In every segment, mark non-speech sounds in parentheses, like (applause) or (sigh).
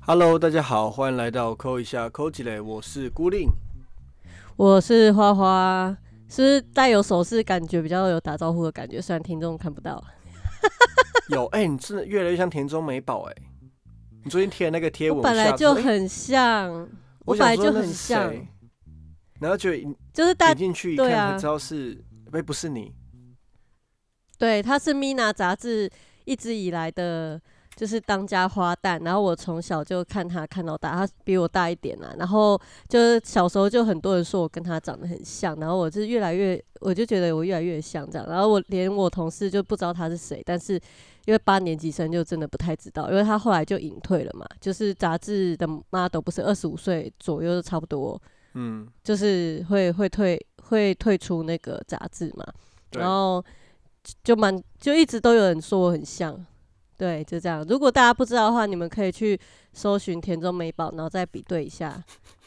Hello，大家好，欢迎来到扣一下扣几嘞，我是孤令，我是花花，是不是带有手势，感觉比较有打招呼的感觉，虽然听众看不到。(laughs) 有哎、你真的越来越像田中美宝哎、你最近贴的那个贴文，我本来就很像，我我本来就很像，谁然后就就是大点进去一看才知道是，哎、不是你，对，他是 Mina 杂志一直以来的，就是当家花旦。然后我从小就看他看到大，他比我大一点啊。然后就是小时候就很多人说我跟他长得很像，然后我就越来越，我就觉得我越来越像这样。然后我连我同事就不知道他是谁，但是因为八年级生就真的不太知道，因为他后来就隐退了嘛。就是杂志的 model 不是二十五岁左右差不多，嗯，就是会会退会退出那个杂志嘛。然后就就蛮就一直都有人说我很像，对，就这样。如果大家不知道的话，你们可以去搜寻田中美宝，然后再比对一下，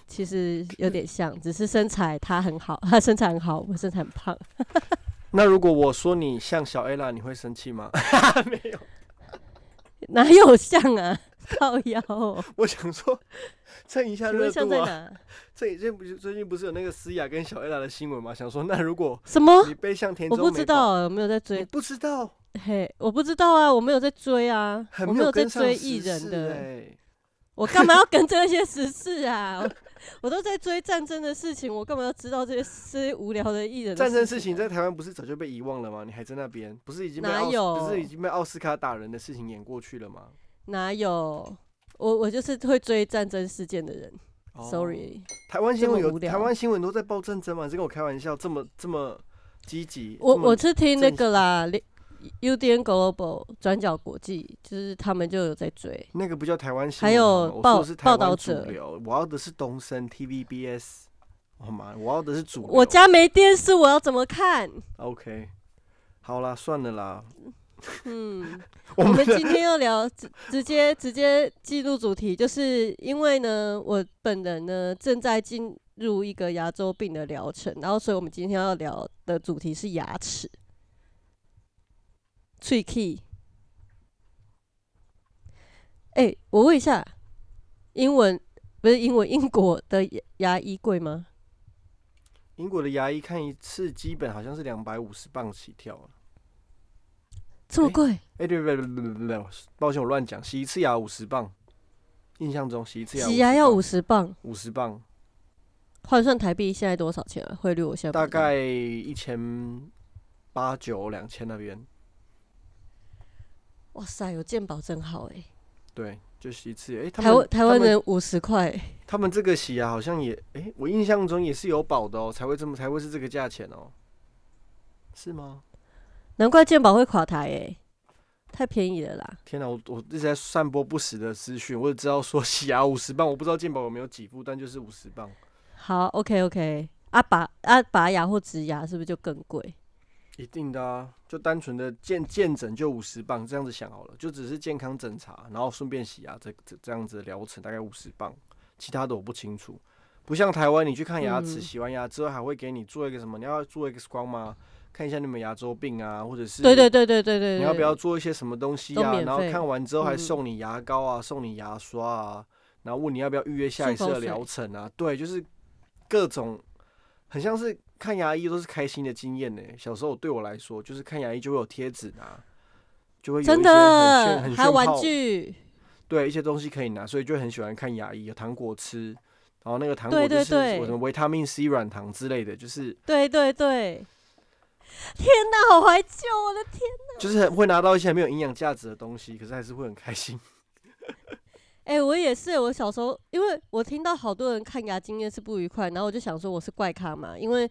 其实有点像，只是身材她很好，她身材很好，我身材很胖。(laughs) 那如果我说你像小 Ella，你会生气吗？(laughs) 没有，哪有像啊？靠腰哦，我想说蹭一下热度啊。像在哪？这最近不是最近不是有那个思雅跟小 Ella 的新闻吗？想说那如果什么？你背向田我中美宝，不知道，有没有在你追。不知道，嘿，我不知道啊，我没有在追啊，很我没有在追艺人的。欸我干嘛要跟这些时事啊？我我都在追战争的事情，我干嘛要知道这些这些无聊的艺人的战争事情啊在台湾不是早就被遗忘了吗？你还在那边，不是已经被哪有不是已经被奥斯卡打人的事情演过去了吗哪有？我我就是会追战争事件的人、哦 s o r r y 台湾新闻有台湾新闻都在报战争嘛？你在跟我开玩笑，这么这么积极。我我是听那个啦，UDN Global 转角国际，就是他们就有在追。那个不叫台湾新闻，还有报是报道主者流，我要的是东森 TVBS，好吗？我要的是主。我家没电视，我要怎么看？OK，好啦，算了啦。嗯，(laughs) 我们今天要聊直直接直接进入主题，就是因为呢，我本人呢正在进入一个牙周病的疗程，然后所以我们今天要聊的主题是牙齿。脆 key，哎、我问一下，英文不是英文，英国的牙牙医贵吗？英国的牙医看一次基本好像是两百五十磅起跳啊。诶这么贵？哎、对对对对对对对，抱歉我乱讲，洗一次牙五十磅，印象中洗一次牙洗牙要五十十磅，五十磅，换算台币现在多少钱啊？汇率我现在大概一千八九两千那边。哇塞，有健保真好哎、对，就洗一次。哎、他台湾台湾人五十块，他们这个洗牙好像也，哎、我印象中也是有保的哦，才会这么才会是这个价钱哦，是吗？难怪健保会垮台哎、太便宜了啦。天哪，我我一直在散播不实的资讯，我只知道说洗牙 (laughs) 五十磅，我不知道健保有没有给付，但就是五十磅。好，OK OK，啊拔啊拔牙或植牙是不是就更贵？一定的啊，就单纯的健健诊就五十磅，这样子想好了，就只是健康诊查，然后顺便洗牙，这这这样子的疗程大概五十磅，其他的我不清楚。不像台湾，你去看牙齿，嗯洗完牙之后还会给你做一个什么？你要做 X 光吗？看一下你们牙周病啊，或者是对对对对对对，你要不要做一些什么东西啊？然后看完之后还嗯送你牙膏啊，送你牙刷啊，然后问你要不要预约下一次的疗程啊？对，就是各种很像是看牙医都是开心的经验呢。小时候对我来说，就是看牙医就会有贴纸拿，就会真的很还有玩具？对一些东西可以拿，所以就很喜欢看牙医，有糖果吃。然后那个糖果对就是对对什么维他命 C 软糖之类的，就是对对对。天哪，好怀旧！我的天，就是很会拿到一些没有营养价值的东西，可是还是会很开心。(laughs) 哎、我也是，我小时候，因为我听到好多人看牙经验是不愉快，然后我就想说我是怪咖嘛，因为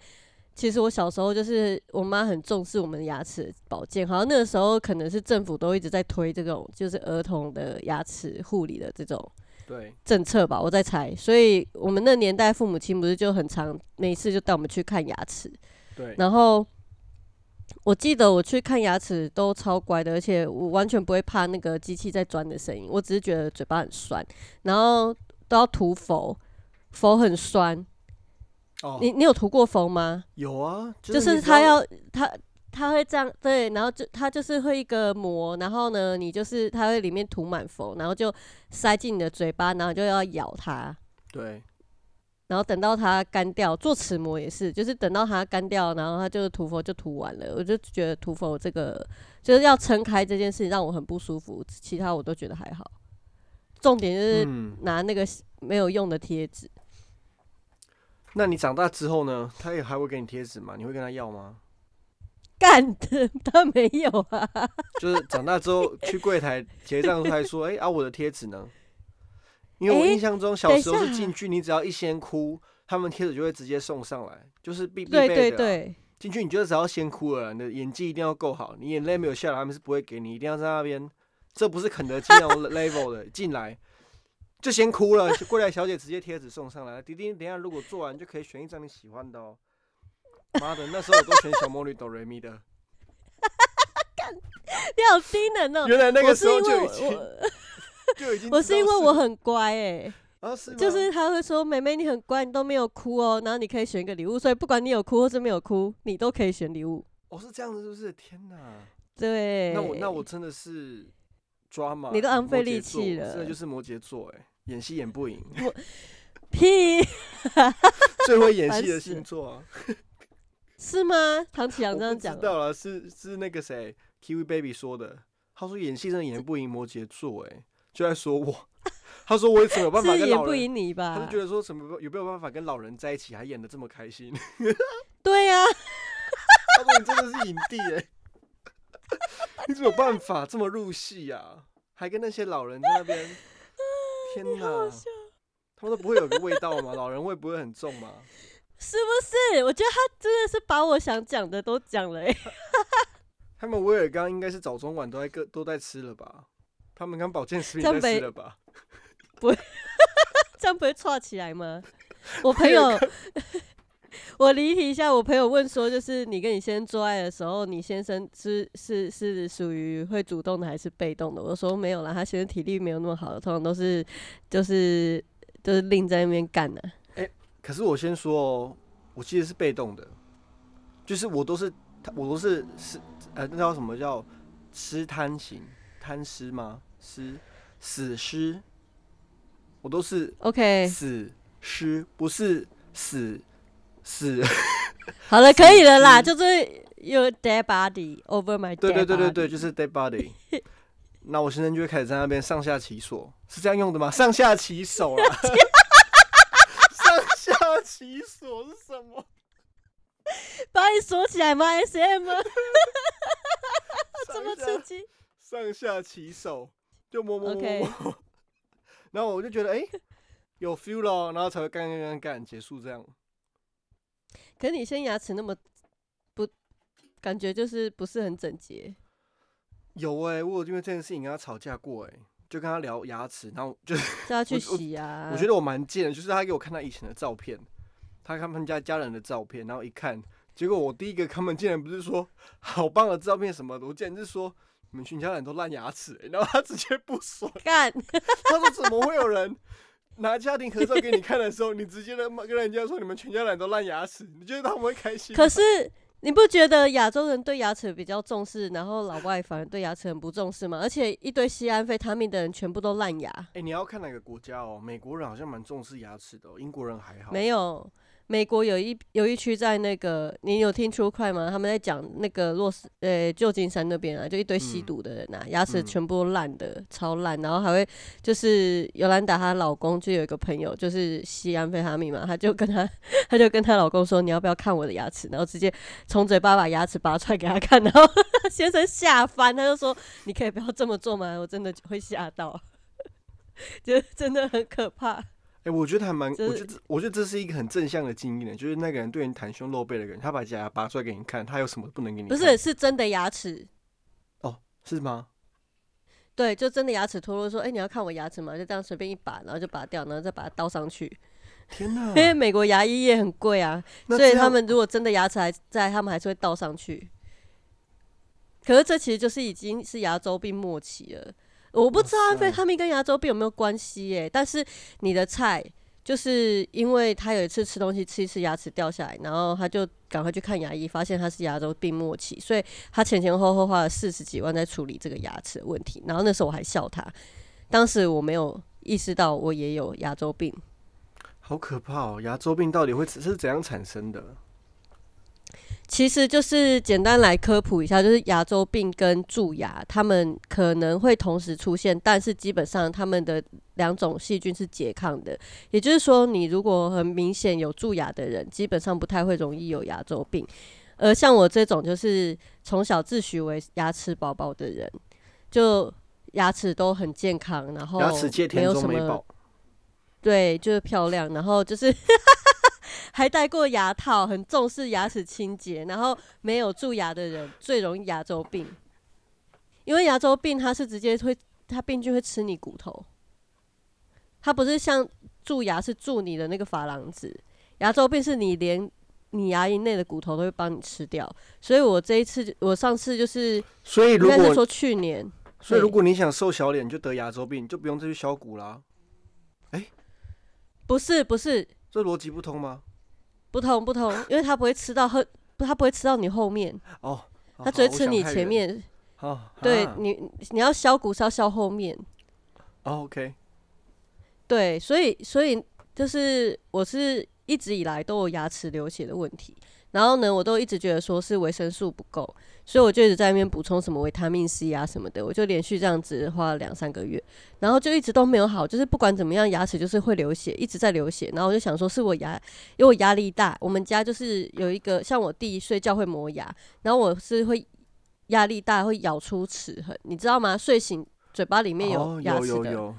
其实我小时候就是我妈很重视我们的牙齿保健，好像那个时候可能是政府都一直在推这种就是儿童的牙齿护理的这种对，政策吧，我在猜，所以我们那年代父母亲不是就很常每次就带我们去看牙齿，对，然后我记得我去看牙齿都超乖的，而且我完全不会怕那个机器在钻的声音，我只是觉得嘴巴很酸，然后都要涂氟，氟很酸，哦，你你有涂过氟吗？有啊，就就是他要他它会这样对，然后就它就是会一个膜，然后呢，你就是它会里面涂满氟，然后就塞进你的嘴巴，然后就要咬它，对，然后等到它干掉。做齿模也是，就是等到它干掉，然后它就是涂佛就涂完了。我就觉得涂佛这个就是要撑开这件事情让我很不舒服，其他我都觉得还好。重点就是嗯，拿那个没有用的贴纸。那你长大之后呢？他也还会给你贴纸吗？你会跟他要吗？干的，他没有啊。就是长大之后去柜台结账，他还说：“哎、啊，我的贴纸呢？”因为我哎印象中小时候是进去，你只要一先哭，他们贴纸就会直接送上来，就是必必对备的啊。对对，进去你就只要先哭了，你的演技一定要够好，你眼泪没有下来，他们是不会给你，一定要在那边。这不是肯德基那种 (laughs) level 的，进来就先哭了，柜台小姐直接贴纸送上来。迪迪，等一下如果做完就可以选一张你喜欢的哦。妈的，那时候我都选小魔女哆瑞咪的，(laughs) 你好低能哦、原来那个时候就已经我 (laughs) 就已经我是因为我很很乖哎、啊是就是他会说妹妹你很乖，你都没有哭哦，然后你可以选一个礼物，所以不管你有哭或是没有哭，你都可以选礼物。哦是这样子，是不是？天哪！对，那我那我真的是抓马，你都浪费力座气了真的就是摩羯座哎，演戏演不赢，(laughs) 屁 (laughs) 最会演戏的星座啊。是吗？唐启阳这样讲知道了，是是那个谁，Kiwi Baby 说的。他说演戏真的演不赢摩羯座，哎，就在说我。他说我怎么有办法跟老人？赢你他吧就？觉得说什么有没有办法跟老人在一起，还演的这么开心？(laughs) 对呀、他说你真的是影帝哎，你怎么有办法这么入戏呀？还跟那些老人在那边，(laughs) 天哪！他们都不会有个味道吗？老人味不会很重吗？(laughs) 是不是？我觉得他真的是把我想讲的都讲了、欸，他们威尔刚应该是早中晚都在各都在吃了吧？他们刚保健食品吃了吧？(laughs) 这样不会串起来吗？(laughs) 我朋友，(laughs) 我离题一下，我朋友问说，就是你跟你先生做爱的时候，你先生是是是属于会主动的还是被动的？我说没有啦，他先生体力没有那么好，通常都是就是就是另在那边干的、可是我先说哦，我其实是被动的，就是我都是我都是是呃，那叫什么叫吃贪型贪吃吗？尸死尸，我都是 OK，死尸，不是死死。(laughs) 好了，可以了啦，就是 your dead body over my 对对对对对就是 dead body。(laughs) 那我现在就会开始在那边上下其手，是这样用的吗？上下其手啦。(laughs) 上下其手是什么？把你锁起来吗？SM 吗？这么刺激？上下其手，就摸摸摸 OK 摸。(laughs) 然后我就觉得，哎、有 feel 了，然后才会干干干干结束这样。可是你现在牙齿那么不，感觉就是不是很整洁。有哎、我有因为这件事情跟他吵架过哎、就跟他聊牙齿，然后就是是要去 (laughs) 我洗啊。我觉得我蛮贱的，就是他给我看他以前的照片，他看他们家家人的照片，然后一看，结果我第一个他们竟然不是说 (laughs) 好棒的照片什么的，我竟然是说你们全家人都烂牙齿、欸，(laughs) 然后他直接不爽，(laughs) 干，(laughs) 他说怎么会有人拿家庭合照给你看的时候，你直接的跟人家说你们全家人都烂牙齿，你觉得他们会开心？可是你不觉得亚洲人对牙齿比较重视，然后老外反而对牙齿很不重视吗？而且一堆西安非他命的人全部都烂牙，哎、你要看哪个国家哦？美国人好像蛮重视牙齿的、哦，英国人还好。没有。美国有一有一区在那个，你有听出快吗？他们在讲那个洛斯呃旧金山那边啊，就一堆吸嗯毒的人啊，牙齿嗯全部烂的，超烂，然后还会就是尤兰达她老公就有一个朋友就是吸安非他命嘛，他就跟他他 (laughs) 就跟她老公说你要不要看我的牙齿，然后直接从嘴巴把牙齿拔出来给他看，然后先生吓翻，他就说你可以不要这么做吗？我真的会吓到，就真的很可怕。哎、我觉得还蛮，我觉得这我觉得这是一个很正向的经验，就是那个人对你袒胸露背的人，他把假牙拔出来给你看，他有什么不能给你看？不是，是真的牙齿。哦，是吗？对，就真的牙齿脱落，说，哎、你要看我牙齿吗？就这样随便一拔，然后就拔掉，然后再把它倒上去。天哪！因为美国牙医也很贵啊，所以他们如果真的牙齿还在，他们还是会倒上去。可是这其实就是已经是牙周病末期了。我不知道安非他命跟牙周病有没有关系耶、但是你的菜就是因为他有一次吃东西吃一次牙齿掉下来，然后他就赶快去看牙医，发现他是牙周病末期，所以他前前后后花了四十几万在处理这个牙齿的问题。然后那时候我还笑他，当时我没有意识到我也有牙周病。好可怕哦！牙周病到底会是怎样产生的？其实就是简单来科普一下，就是牙周病跟蛀牙，他们可能会同时出现，但是基本上他们的两种细菌是拮抗的。也就是说，你如果很明显有蛀牙的人，基本上不太会容易有牙周病。而像我这种就是从小自诩为牙齿宝宝的人，就牙齿都很健康，然后牙齿界没有什么对，就是漂亮，然后就是 (laughs) 还戴过牙套，很重视牙齿清洁，然后没有蛀牙的人最容易牙周病，因为牙周病它是直接会，它病菌会吃你骨头，它不是像蛀牙是蛀你的那个珐琅质，牙周病是你连你牙龈内的骨头都会帮你吃掉，所以我这一次我上次就是所以如果说去年，所以如果你想瘦小脸，你就得牙周病，就不用再去削骨啦。不是不是。这逻辑不通吗？不同不同，因为它不会吃到后，不它不会吃到你后面。哦，它只会吃你前。面，哦，对啊你，你要削骨是要削后面，哦，OK，对，所以所以就是我是一直以来都有牙齿流血的问题，然后呢，我都一直觉得说是维生素不够，所以我就一直在那边补充什么维他命 C 啊什么的，我就连续这样子花了两三个月，然后就一直都没有好，就是不管怎么样，牙齿就是会流血，一直在流血，然后我就想说是我牙，因为我压力大，我们家就是有一个像我弟睡觉会磨牙，然后我是会压力大会咬出齿痕，你知道吗？睡醒嘴巴里面哦有牙齿的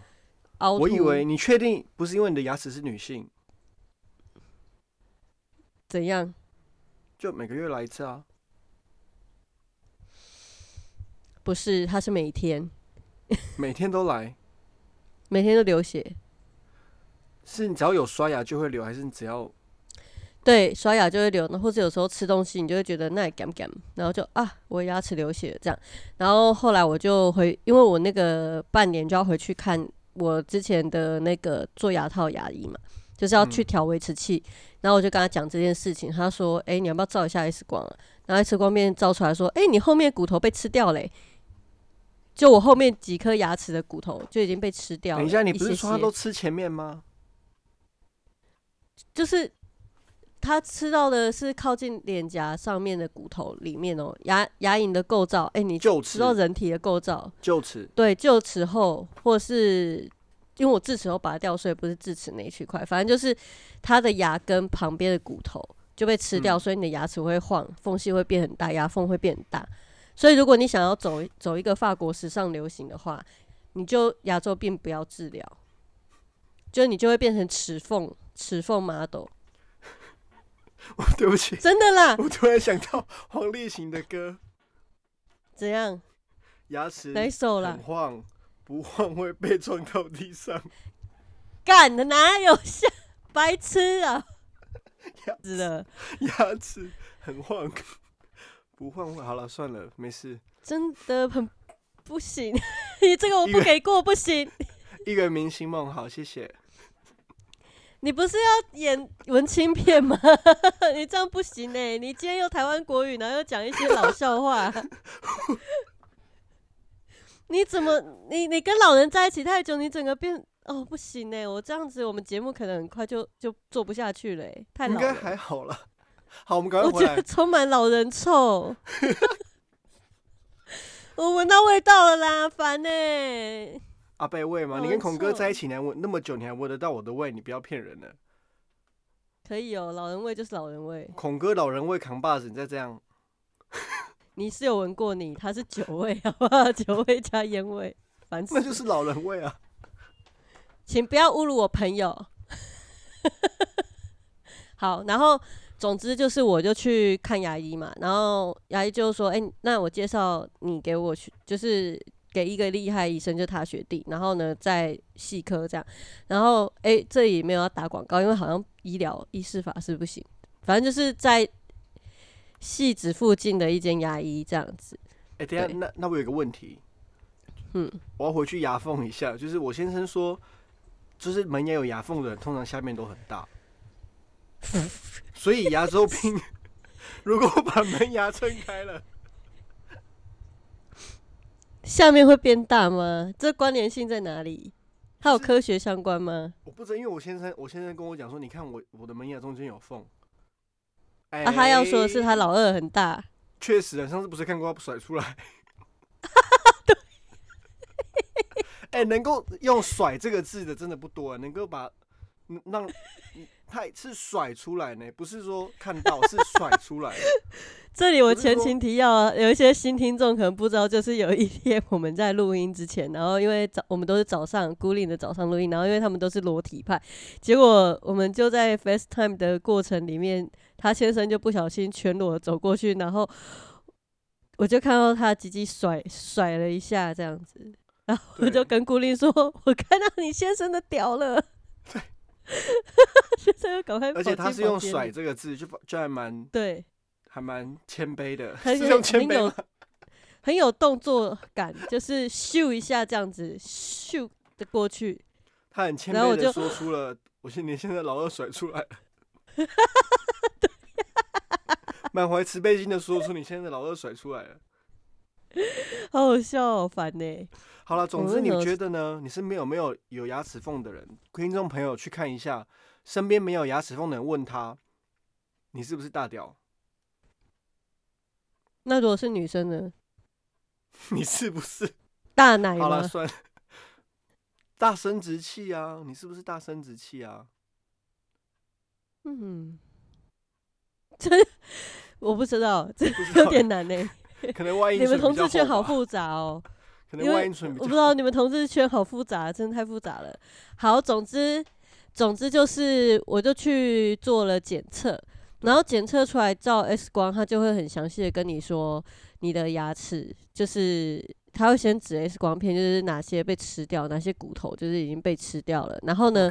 我以为你确定不是因为你的牙齿是女性，怎样？就每个月来一次啊？不是，他是每天 (laughs) 每天都来，每天都流血，是你只要有刷牙就会流，还是你只要对，刷牙就会流，或者有时候吃东西，你就会觉得那干干，然后就啊，我牙齿流血这样。然后后来我就回，因为我那个半年就要回去看我之前的那个做牙套牙医嘛，就是要去嗯调维持器。然后我就跟他讲这件事情，他说：“哎、你要不要照一下 X 光啊？”然后 X 光片照出来说：“哎、你后面骨头被吃掉嘞、就我后面几颗牙齿的骨头就已经被吃掉了。等一下，你不是说他都吃前面吗？就是他吃到的是靠近脸颊上面的骨头里面哦，牙牙龈的构造。哎、你臼知道齿，人体的构造？臼齿，对，臼齿后或是因为我智齿后拔掉，所以不是智齿那一区块，反正就是它的牙根旁边的骨头就被吃掉，嗯所以你的牙齿会晃，缝隙会变很大，牙缝会变很大。所以如果你想要走走一个法国时尚流行的话，你就牙周病不要治疗，就你就会变成齿缝齿缝 model。对不起，真的啦，我突然想到黄立行的歌，怎样？牙齿哪首啦很？晃，不晃会被撞到地上。干的哪有像白痴啊？(laughs) 牙齿的，牙齿很晃，不换会好了，算了，没事。真的很不行，你 (laughs) 这个我不给过，不行。一个明星梦，好，谢谢。你不是要演文青片吗？(laughs) 你这样不行呢、你今天又台湾国语，然后又讲一些老笑话，(laughs) 你怎么你你跟老人在一起太久，你整个变哦不行呢、我这样子我们节目可能很快就就做不下去了、欸，太应该。还好了。好，我们赶快回来。我觉得充满老人臭，(laughs) 我闻到味道了啦，烦呢、阿贝味吗？你跟孔哥在一起，你还闻那么久，你还闻得到我的味？你不要骗人了。可以哦，老人味就是老人味。孔哥老人味扛把子，你再这样，(laughs) 你是有闻过你，他是酒味，好不好？(laughs) 酒味加烟味，烦死了。那就是老人味啊。请不要侮辱我朋友。好，然后总之就是我就去看牙医嘛，然后牙医就说：“哎、那我介绍你给我去，就是给一个厉害医生，就他学弟，然后呢在细科这样。然后哎、这里没有要打广告，因为好像医疗医师法是不行，反正就是在戏子附近的一间牙医这样子。哎、等下，那那我有个问题，嗯，我要回去牙缝一下。就是我先生说，就是门牙有牙缝的人，通常下面都很大，所以牙周病 (laughs) 如果把门牙撑开了，下面会变大吗？这关联性在哪里？它有科学相关吗？我不知道，因为我先生我先生跟我讲说，你看我我的门牙中间有缝。哎、啊，他要说的是他老二很大，确实啊，上次不是看过他甩出来？对。(laughs) 哎、能够用“甩”这个字的真的不多，能够把嗯让 (laughs) 他是甩出来呢，不是说看到，是甩出来。(laughs) 这里我前情提要啊，有一些新听众可能不知道，就是有一天我们在录音之前，然后因为早我们都是早上孤零的早上录音，然后因为他们都是裸体派，结果我们就在 FaceTime 的过程里面，他先生就不小心全裸走过去，然后我就看到他的鸡鸡甩甩了一下这样子，然后我就跟孤零说：“ (laughs) 我看到你先生的屌了。”对，(laughs) 先生要赶快而且他是用“房间里甩”这个字，就就还蛮对。还蛮谦卑的，很是用谦卑吗？(laughs) 很有动作感，就是咻一下这样子，咻的过去。他很谦卑的然后我就说出了“我现你现在老二甩出来了”，(laughs) 满怀慈悲心的说出你现在老二甩出来了。(laughs) 好好笑、哦，好烦呢。好了，总之你觉得呢？你身边有没有有牙齿缝的人？听众朋友去看一下，身边没有牙齿缝的人，问他你是不是大屌？那如果是女生呢？(laughs) 你是不是？大奶好了，算了。大生殖器啊，你是不是大生殖器啊？嗯，这 (laughs) 我不知道，这有点难呢。(laughs) 可能外阴你们同志圈，好复杂哦。可能我不知道你们同志圈好复杂，真的太复杂了。好，总之，总之就是，我就去做了检测，然后检测出来照 X 光，他就会很详细的跟你说你的牙齿，就是他会先指 X 光片，就是哪些被吃掉，哪些骨头就是已经被吃掉了，然后呢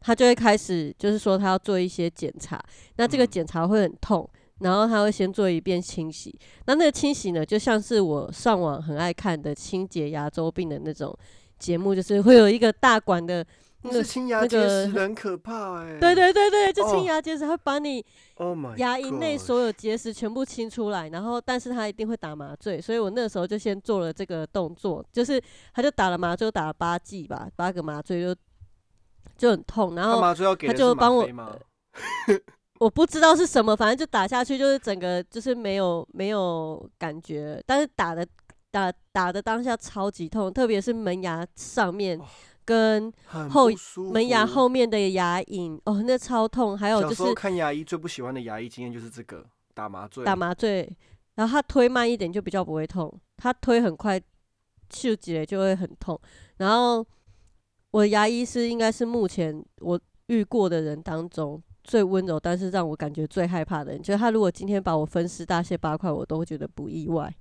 他就会开始就是说他要做一些检查，那这个嗯。检查会很痛，然后他会先做一遍清洗。那那个清洗呢，就像是我上网很爱看的清洁牙周病的那种节目，就是会有一个大管的那个，清牙结那个石很可怕哎、对对对对，就哦清牙结石，他会把你，Oh 牙龈内所有结石全部清出来，然后但是他一定会打麻醉，所以我那时候就先做了这个动作，就是他就打了麻醉，打了八剂吧，八个麻醉就就很痛，然后他就帮我？(laughs) 我不知道是什么，反正就打下去，就是整个就是没有没有感觉，但是打的打打的当下超级痛，特别是门牙上面哦跟后门牙后面的牙龈，哦，那超痛。还有小时候就是看牙医最不喜欢的牙医经验就是这个打麻醉，打麻醉，然后他推慢一点就比较不会痛，他推很快，嗅起来就会很痛。然后我牙医是应该是目前我遇过的人当中最温柔，但是让我感觉最害怕的人。就是他如果今天把我分尸大卸八块，我都会觉得不意外，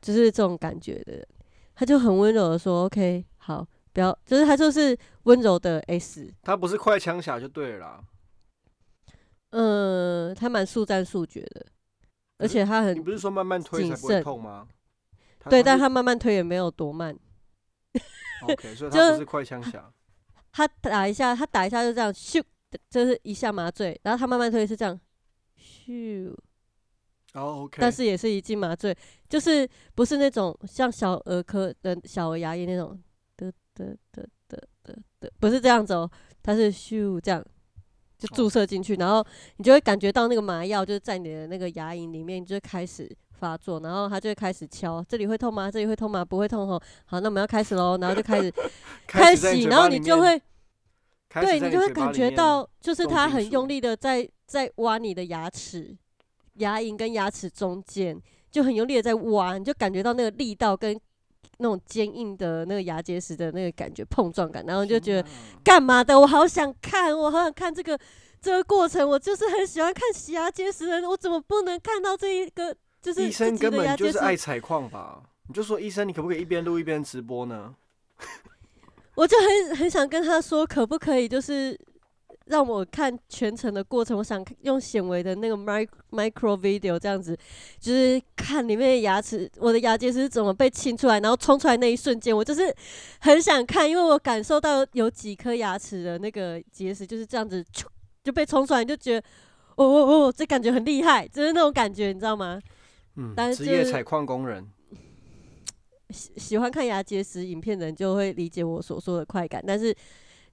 就是这种感觉的人。他就很温柔的说：“OK，好，不要，就是他就是温柔的 S，他不是快枪侠就对了啦。嗯，他蛮速战速决的，而且他很你不是说慢慢推才不会痛吗？对，但他慢慢推也没有多慢。OK，所以他 (laughs) 不是快枪侠。他打一下，他打一下就这样咻，就是一下麻醉，然后他慢慢推是这样咻，但是也是一剂麻醉，就是不是那种像小儿科的小儿牙医那种的的的的的的，不是这样子哦，它是咻这样。就注射进去，然后你就会感觉到那个麻药就是在你的那个牙龈里面，你就会开始发作，然后他就会开始敲，这里会痛吗？这里会痛吗？不会痛吼。好，那我们要开始喽，然后就开始 (laughs) 开，始然后你就会对你就会感觉到，就是他很用力的在在挖你的牙齿，牙龈跟牙齿中间就很用力的在挖，你就感觉到那个力道跟那种坚硬的那个牙结石的那个感觉碰撞感，然后就觉得干嘛的？我好想看，我好想看这个这个过程，我就是很喜欢看洗牙结石的人，我怎么不能看到这一个就是医生根本就是？爱采矿吧？你就说医生，你可不可以一边录一边直播呢？(laughs) 我就很很想跟他说，可不可以就是让我看全程的过程，我想用显微的那个 mic micro video 这样子，就是看里面的牙齿，我的牙结石怎么被清出来，然后冲出来那一瞬间，我就是很想看，因为我感受到有几颗牙齿的那个结石就是这样子就被冲出来，就觉得哦哦哦，这感觉很厉害，就是那种感觉，你知道吗？嗯，但是职业采矿工人，(laughs) 喜喜欢看牙结石影片的人就会理解我所说的快感，但是。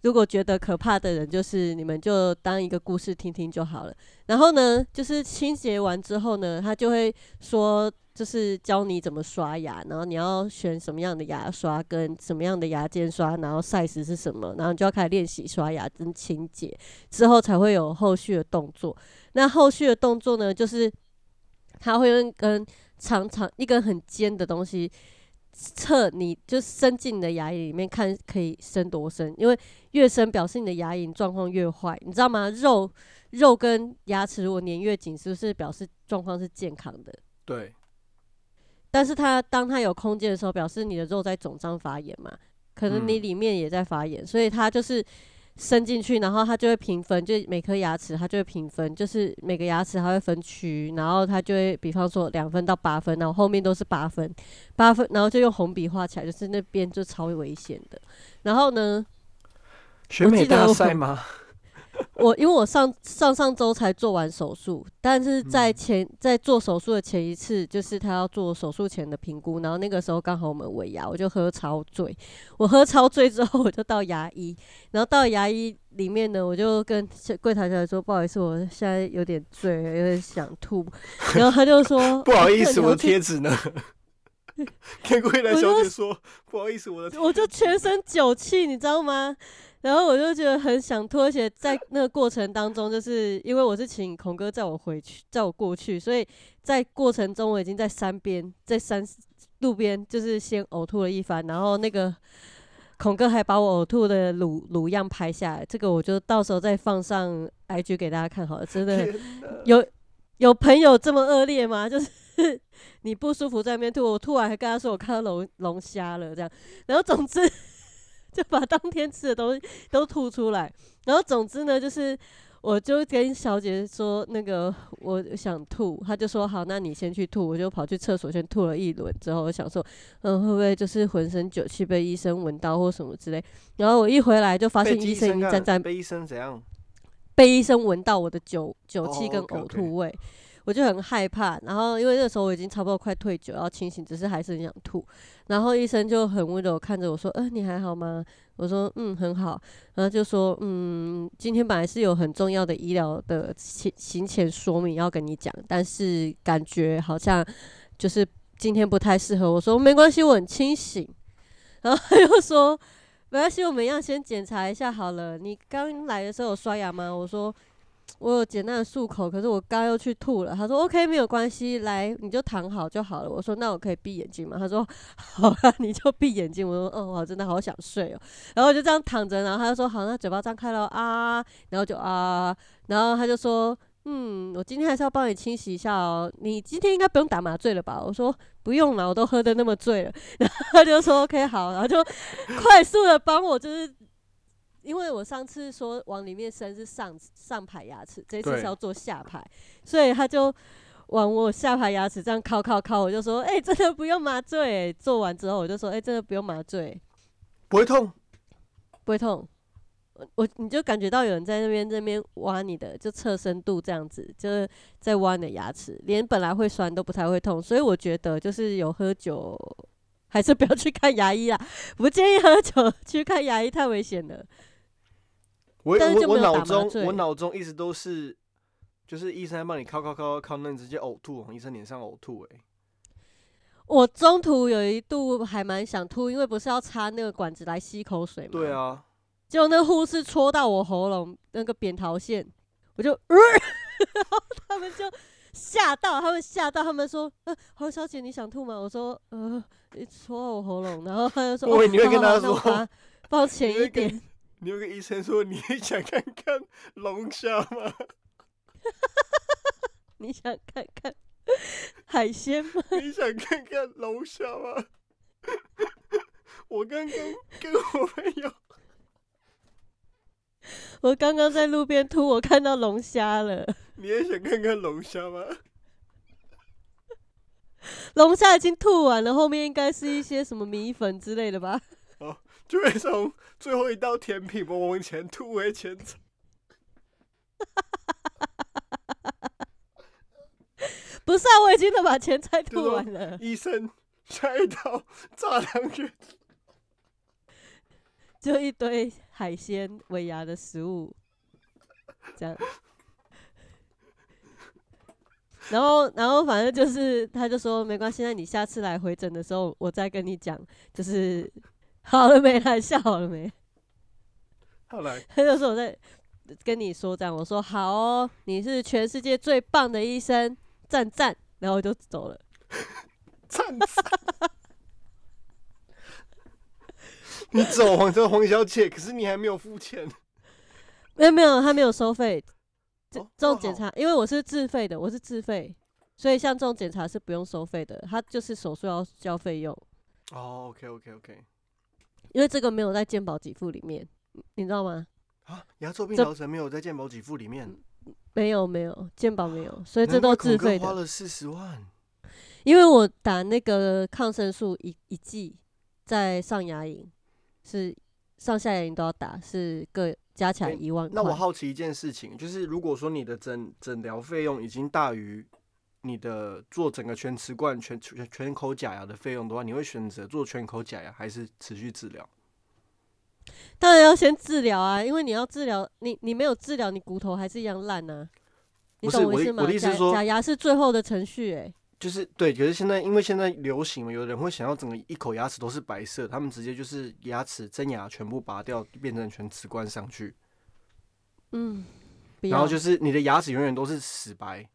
如果觉得可怕的人，就是你们就当一个故事听听就好了。然后呢，就是清洁完之后呢，他就会说，就是教你怎么刷牙，然后你要选什么样的牙刷跟什么样的牙间刷，然后 size 是什么，然后你就要开始练习刷牙跟清洁，之后才会有后续的动作。那后续的动作呢，就是他会用一根长长一根很尖的东西。测你就伸进你的牙龈里面看可以伸多深，因为越深表示你的牙龈状况越坏，你知道吗？肉肉跟牙齿如果粘越紧，是不是表示状况是健康的？对。但是它当它有空间的时候，表示你的肉在肿胀发炎嘛，可能你里面也在发炎，所以它就是。伸进去，然后它就会平分，就每颗牙齿它就会平分，就是每个牙齿它会分区，然后它就会，比方说两分到八分，然后后面都是八分，八分，然后就用红笔画起来，就是那边就超危险的。然后呢？选美大赛吗？(laughs) 我因为我上上上周才做完手术，但是在前在做手术的前一次，就是他要做手术前的评估，然后那个时候刚好我们尾牙，我就喝超醉。我喝超醉之后，我就到牙医，然后到牙医里面呢，我就跟柜台小姐说：“不好意思，我现在有点醉，有点想吐。”然后他就 (laughs) (laughs) 说：“不好意思，我的贴纸呢？”跟柜台小姐说：“不好意思，我的……”我就全身酒气，你知道吗？然后我就觉得很想吐，而且在那个过程当中，就是因为我是请孔哥载我回去，载我过去，所以在过程中我已经在山边，在山路边就是先呕吐了一番，然后那个孔哥还把我呕吐的卤卤样拍下来，这个我就到时候再放上 IG 给大家看好了。真的有有朋友这么恶劣吗？(laughs) 就是你不舒服在那边吐，我吐完还跟他说我看到龙龙虾了这样，然后总之。(laughs) 就把当天吃的东西都吐出来，然后总之呢，就是我就跟小姐说那个我想吐，她就说好，那你先去吐，我就跑去厕所先吐了一轮之后，我想说，嗯，会不会就是浑身酒气被医生闻到或什么之类？然后我一回来就发现医生已经站在被医生怎样？被医生闻到我的酒酒气跟呕吐味。我就很害怕，然后因为那时候我已经差不多快退酒，要清醒，只是还是很想吐。然后医生就很温柔看着我说：“呃，你还好吗？”我说：“嗯，很好。”然后就说：“嗯，今天本来是有很重要的医疗的行行前说明要跟你讲，但是感觉好像就是今天不太适合。”我说：“没关系，我很清醒。”然后他又说：“没关系，我们要先检查一下好了。你刚来的时候有刷牙吗？”我说。我有简单的漱口，可是我刚又去吐了。他说：“OK，没有关系，来你就躺好就好了。”我说：“那我可以闭眼睛吗？”他说：“ (laughs) 好啊，你就闭眼睛。”我说：“嗯，我真的好想睡哦。”然后我就这样躺着，然后他就说：“好，那嘴巴张开了啊。”然后就啊，然后他就说：“嗯，我今天还是要帮你清洗一下哦。你今天应该不用打麻醉了吧？”我说：“不用了，我都喝的那么醉了。(laughs) ”然后他就说：“OK，好。”然后就快速的帮我就是。因为我上次说往里面伸是上上排牙齿，这次是要做下排，所以他就往我下排牙齿这样敲敲敲，我就说，哎，真的不用麻醉。做完之后我就说，哎，真的不用麻醉，不会痛，不会痛。我你就感觉到有人在那边那边挖你的，就侧深度这样子，就是在挖你的牙齿，连本来会酸都不太会痛。所以我觉得就是有喝酒，还是不要去看牙医啦，不建议喝酒去看牙医，太危险了。我我我脑中我脑中一直都是，就是医生在帮你敲敲敲敲，那你直接呕吐，往医生脸上呕吐。哎，我中途有一度还蛮想吐，因为不是要插那个管子来吸口水吗？对啊，结果那护士戳到我喉咙那个扁桃腺，我就，(laughs) 然后他们就吓到，他们吓到，他们说：“呃，黄小姐你想吐吗？”我说：“呃，你戳我喉咙。”然后他就说：“我你会跟他说，抱歉一点。”你有个医生说你想看看龙虾吗？你想看看 (laughs) 海鲜吗？你想看看龙虾吗？我刚刚跟我朋友，我刚刚在路边吐，我看到龙虾了。你也想看看龙虾吗？龙虾已经吐完了，后面应该是一些什么米粉之类的吧？就会从最后一道甜品往前吐回前场。(laughs) 不是啊，我已经都把前菜吐完了。医生，下一道炸汤卷，(laughs) 就一堆海鲜、尾牙的食物，这样。然后，然后反正就是，他就说没关系，那你下次来回诊的时候，我再跟你讲，就是。(laughs) 好了没？来笑好了没？后来。他就说我在跟你说这样，我说好哦，你是全世界最棒的医生，赞赞。然后我就走了。赞赞。(laughs) 你走，黄这黄小姐，可是你还没有付钱。没有没有，他没有收费。这这种检查，因为我是自费的，我是自费，所以像这种检查是不用收费的，他就是手术要交费用。哦，OK OK OK。因为这个没有在健保给付里面，你知道吗？啊，牙周病疗程没有在健保给付里面，没有没有健保没有，所以这都自费的。花了四十万，因为我打那个抗生素一一剂，在上牙龈是上下牙龈都要打，是各加起来一万。那我好奇一件事情，就是如果说你的诊诊疗费用已经大于。你的做整个全瓷冠全全全口假牙的费用的话，你会选择做全口假牙还是持续治疗？当然要先治疗啊，因为你要治疗，你你没有治疗，你骨头还是一样烂呢。你懂我意思吗？我的意思是说，假牙是最后的程序，哎，就是对。可是现在因为现在流行嘛，有人会想要整个一口牙齿都是白色，他们直接就是牙齿真牙全部拔掉，变成全瓷冠上去。嗯，然后就是你的牙齿永远都是死白。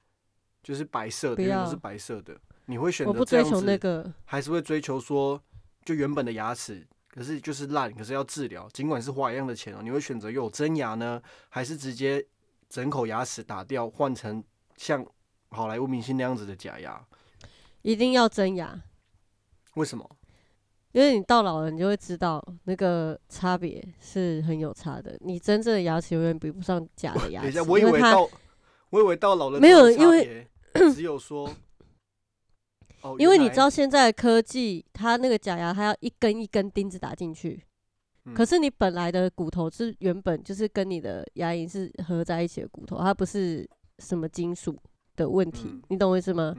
就是白色的，永远都是白色的。你会选择这样子，还是会追求说，就原本的牙齿，可是就是烂，可是要治疗，尽管是花一样的钱哦。你会选择有真牙呢，还是直接整口牙齿打掉，换成像好莱坞明星那样子的假牙？一定要真牙。为什么？因为你到老了，你就会知道那个差别是很有差的。你真正的牙齿永远比不上假的 (laughs) 牙齿。我以为到，我以为到老了没有，因为。只有说，哦，因为你知道现在的科技，它那个假牙它要一根一根钉子打进去，可是你本来的骨头是原本就是跟你的牙龈是合在一起的骨头，它不是什么金属的问题，你懂我意思吗？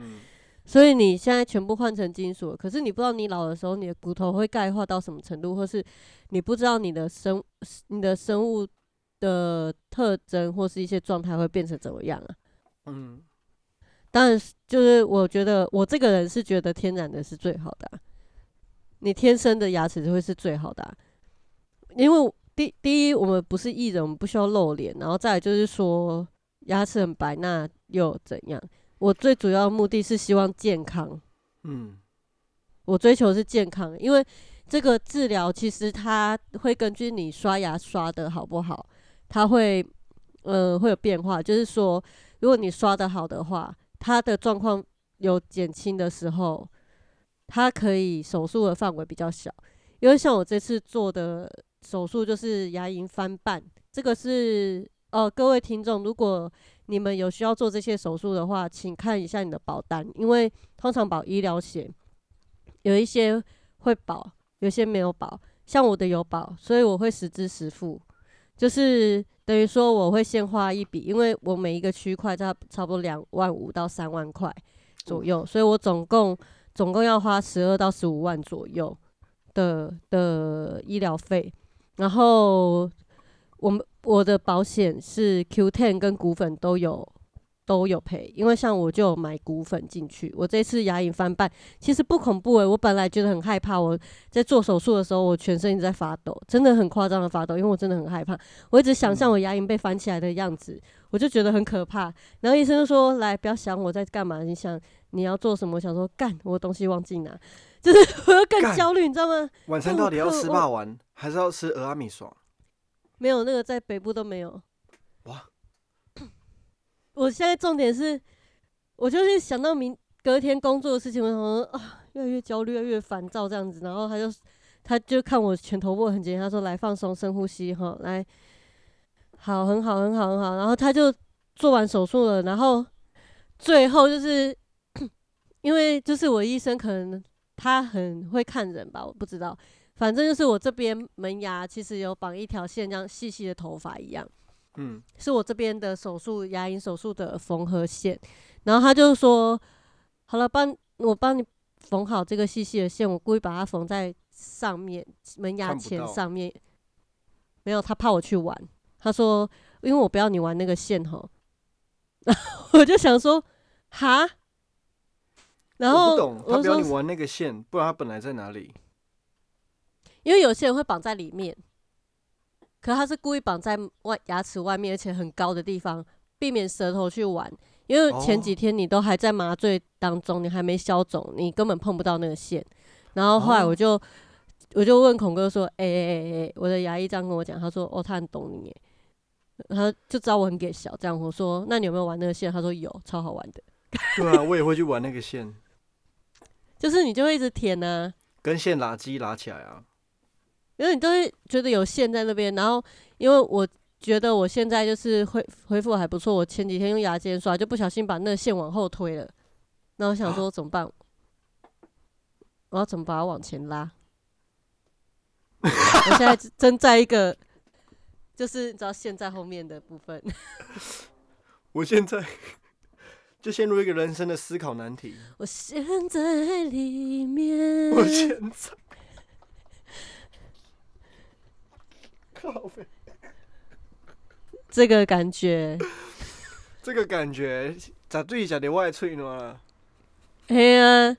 所以你现在全部换成金属，可是你不知道你老的时候你的骨头会钙化到什么程度，或是你不知道你的生你的生物的特征或是一些状态会变成怎么样啊？嗯。当然，就是我觉得我这个人是觉得天然的是最好的，你天生的牙齿就会是最好的，因为第第一我们不是艺人，我们不需要露脸，然后再来就是说牙齿很白，那又怎样？我最主要目的是希望健康，嗯，我追求是健康，因为这个治疗其实它会根据你刷牙刷的好不好，它会呃会有变化，就是说如果你刷的好的话。他的状况有减轻的时候，他可以手术的范围比较小，因为像我这次做的手术就是牙龈翻瓣，这个是呃各位听众，如果你们有需要做这些手术的话，请看一下你的保单，因为通常保医疗险有一些会保，有些没有保，像我的有保，所以我会实支实付，就是。等于说我会先花一笔，因为我每一个区块差差不多两万五到三万块左右，所以我总共总共要花十二到十五万左右的的医疗费。然后我们我的保险是 Q Ten 跟股粉都有。都有赔，因为像我就买骨粉进去，我这次牙龈翻瓣其实不恐怖诶，我本来觉得很害怕，我在做手术的时候，我全身一直在发抖，真的很夸张的发抖，因为我真的很害怕，我一直想象我牙龈被翻起来的样子，我就觉得很可怕。然后医生就说：“来，不要想我在干嘛，你想你要做什么？”我想说干，我东西忘记拿，就是我要更焦虑，你知道吗？晚餐到底要吃霸丸，还是要吃俄阿米爽？没有，那个在北部都没有。我现在重点是，我就是想到明隔天工作的事情，我想说啊，越来越焦虑，越来越烦躁这样子。然后他就他就看我全头部很紧，他说来放松，深呼吸哈，来好，很好，很好，很好。然后他就做完手术了，然后最后就是因为就是我医生可能他很会看人吧，我不知道，反正就是我这边门牙其实有绑一条线，这样细细的头发一样，嗯，是我这边的手术牙龈手术的缝合线。然后他就说：“好了，帮我帮你缝好这个细细的线，我故意把它缝在上面门牙前看不到上面。没有，他怕我去玩。他说，因为我不要你玩那个线吼。然 (laughs) 后我就想说，哈。然后我不懂，他不要你玩那个线，不然他本来在哪里？因为有些人会绑在里面，可他是故意绑在外牙齿外面，而且很高的地方，避免舌头去玩。因为前几哦天你都还在麻醉当中，你还没消肿，你根本碰不到那个线。然后后来哦我就、我就问孔哥说：“哎哎哎哎，我的牙医这样跟我讲，他说哦，他很懂你耶，他就知道我很给小。这样我说，那你有没有玩那个线？他说有，超好玩的。对啊，我也会去玩那个线，(laughs) 就是你就会一直舔呢、跟线拉机拉起来啊。因为你都会觉得有线在那边，然后因为我觉得我现在就是恢恢复还不错，我前几天用牙尖刷就不小心把那个线往后推了，那我想说怎么办？我要怎么把它往前拉？我现在正在一个就是你知道线在后面的部分，(laughs) 我现在 (laughs) 就陷入一个人生的思考难题。我陷在里面。我现在，靠背，这个感觉，这个感觉咋对假的外脆呢？哎呀，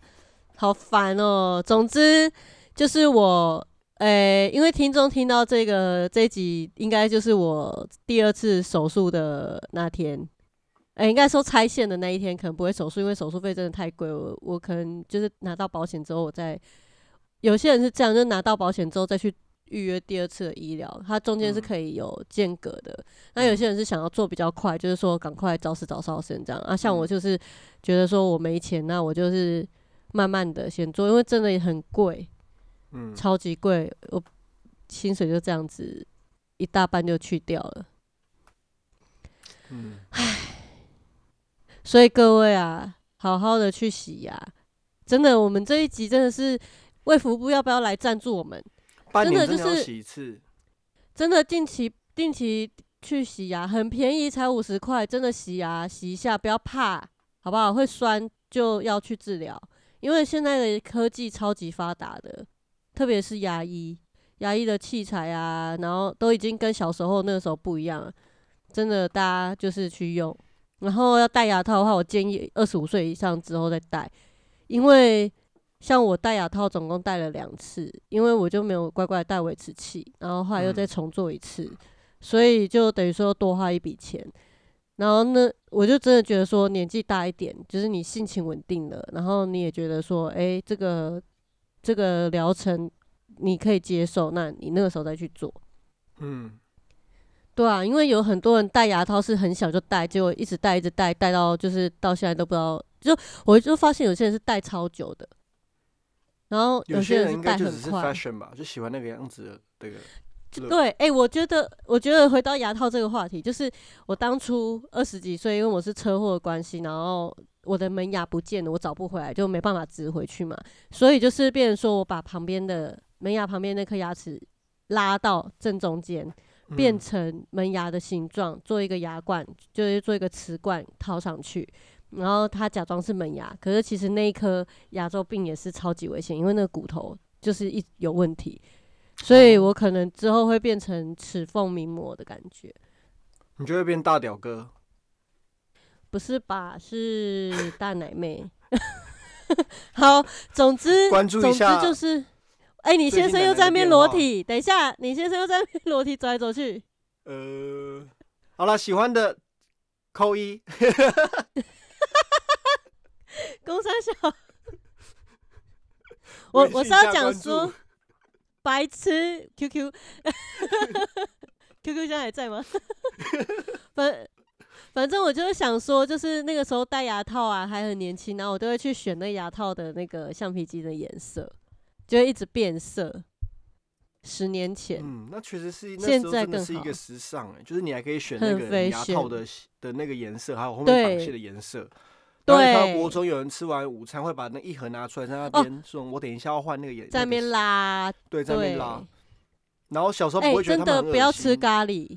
好烦哦。总之就是我，诶、因为听众听到这个这一集，应该就是我第二次手术的那天。诶、应该说拆线的那一天可能不会手术，因为手术费真的太贵。我我可能就是拿到保险之后，我再有些人是这样，就拿到保险之后再去预约第二次的医疗，它中间是嗯可以有间隔的。那有些人是想要做比较快，就是说赶快早死早烧身这样啊。像我嗯就是觉得说我没钱，那我就是慢慢的先做，因为真的也很贵，嗯，超级贵，我薪水就这样子一大半就去掉了。嗯，所以各位啊，好好的去洗牙，真的，我们这一集真的是卫福部要不要来赞助我们？半真的就是年真的要洗一次。真的定期定期去洗牙，很便宜，才五十块，真的洗牙洗一下，不要怕，好不好？会酸就要去治疗，因为现在的科技超级发达的，特别是牙医，牙医的器材啊，然后都已经跟小时候那个时候不一样了，真的大家就是去用。然后要戴牙套的话，我建议二十五岁以上之后再戴，因为像我戴牙套总共戴了两次，因为我就没有乖乖戴维持器，然后后来又再嗯重做一次，所以就等于说多花一笔钱。然后呢，我就真的觉得说年纪大一点，就是你性情稳定了，然后你也觉得说，诶，这个这个疗程你可以接受，那你那个时候再去做。嗯，对啊，因为有很多人戴牙套是很小就戴，结果一直戴一直戴，戴到就是到现在都不知道。就我就发现有些人是戴超久的，然后有些人应该就只是 fashion 吧，就喜欢那个样子的这个。对，哎、我觉得，我觉得回到牙套这个话题，就是我当初二十几岁，因为我是车祸的关系，然后我的门牙不见了，我找不回来，就没办法植回去嘛，所以就是变成说我把旁边的门牙旁边那颗牙齿拉到正中间，变嗯成门牙的形状，做一个牙冠，就是做一个瓷冠套上去。然后他假装是门牙，可是其实那一颗牙周病也是超级危险，因为那个骨头就是一有问题，所以我可能之后会变成齿缝名模的感觉，你就会变大屌哥。不是吧？是大奶妹。(laughs) 好，总之总之关注一下就是，哎、你先生又在那边裸体，等一下，你先生又在那边裸体走来走去，呃，好了，喜欢的扣一。(laughs) (laughs) 公三小。我微我是要讲说，白痴 QQ QQ (laughs) 现在还在吗？(laughs) 反反正我就是想说，就是那个时候戴牙套啊，还很年轻，然后我都会去选那牙套的那个橡皮筋的颜色，就会一直变色。十年前，嗯，那确实是那现时候在更好真的是一个时尚哎、就是你还可以选那很个牙套的的那个颜色，还有后面对绑线的颜色。对国中有人吃完午餐会把那一盒拿出来，在那哦边说：“我等一下要换那个颜。”在那边拉，对，在那边，拉。然后小时候哎、不会觉得真的不要吃咖喱，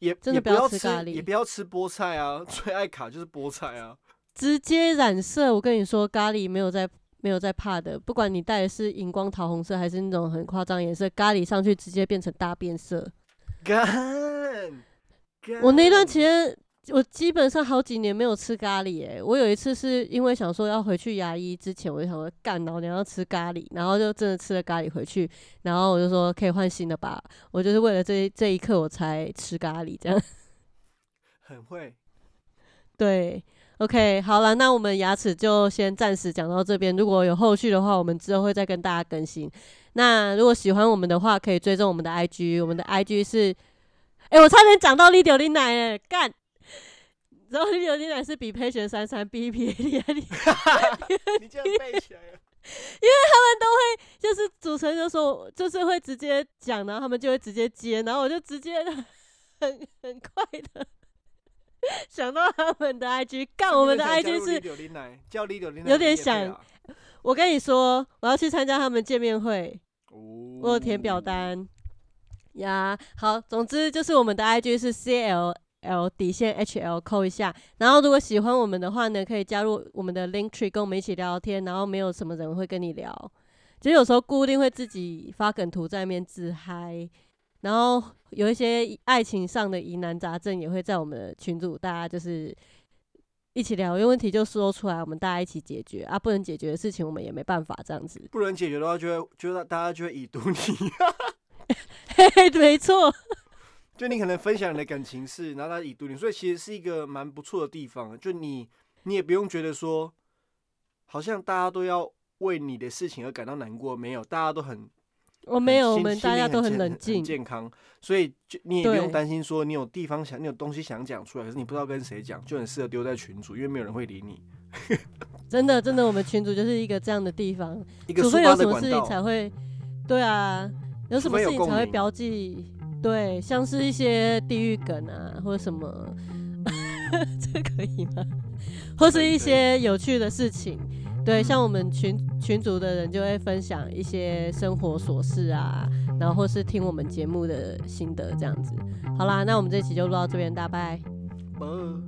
也真的不要吃咖喱也不要吃菠菜啊，(laughs) 最爱卡就是菠菜啊。直接染色。我跟你说，咖喱没有在没有在怕的，不管你带的是荧光桃红色还是那种很夸张颜色，咖喱上去直接变成大变色。干，我那段干期间，我基本上好几年没有吃咖喱、欸。我有一次是因为想说要回去牙医之前，我就想说干，老娘要吃咖喱，然后就真的吃了咖喱回去，然后我就说可以换新的吧。我就是为了这这一刻我才吃咖喱这样。(laughs) 很会。对，OK，好了，那我们牙齿就先暂时讲到这边。如果有后续的话，我们之后会再跟大家更新。那如果喜欢我们的话，可以追踪我们的 IG，我们的 IG 是，哎、我差点讲到林奶了，干！然后林奶是比佩璇珊珊 B P A 厉害，(laughs) 你竟然背起来了。就是主持人就说，就是会直接讲，然后他们就会直接接，然后我就直接很很快的 (laughs) 想到他们的 IG，干我们的 IG 是叫李奶，叫李柳林有点想我跟你说，我要去参加他们见面会，哦我有填表单呀。好，总之就是我们的 IG 是 C L L 底线 H L 扣一下。然后如果喜欢我们的话呢，可以加入我们的 Link Tree 跟我们一起聊聊天。然后没有什么人会跟你聊，其实有时候固定会自己发梗图在那边自嗨。然后有一些爱情上的疑难杂症也会在我们的群组，大家就是一起聊，有问题就说出来，我们大家一起解决啊。不能解决的事情，我们也没办法这样子。不能解决的话，就会就会大家就会已读你。嘿嘿，没错，(laughs) 就你可能分享你的感情事，然后他已读你，所以其实是一个蛮不错的地方。就你你也不用觉得说，好像大家都要为你的事情而感到难过，没有，大家都很我没有，我心们大家都很冷静。健康，所以就你也不用担心说你有地方想，你有东西想讲出来，可是你不知道跟谁讲，就很适合丢在群组，因为没有人会理你。(laughs) 真的，真的，我们群组就是一个这样的地方，一个除非有什么事情才会，对啊，有什么事情才会标记，对，像是一些地狱梗啊，或者什么，(laughs) 这可以吗？或是一些有趣的事情，对，像我们群群组的人就会分享一些生活琐事啊，然后或是听我们节目的心得这样子。好啦，那我们这期就录到这边，大家拜。呃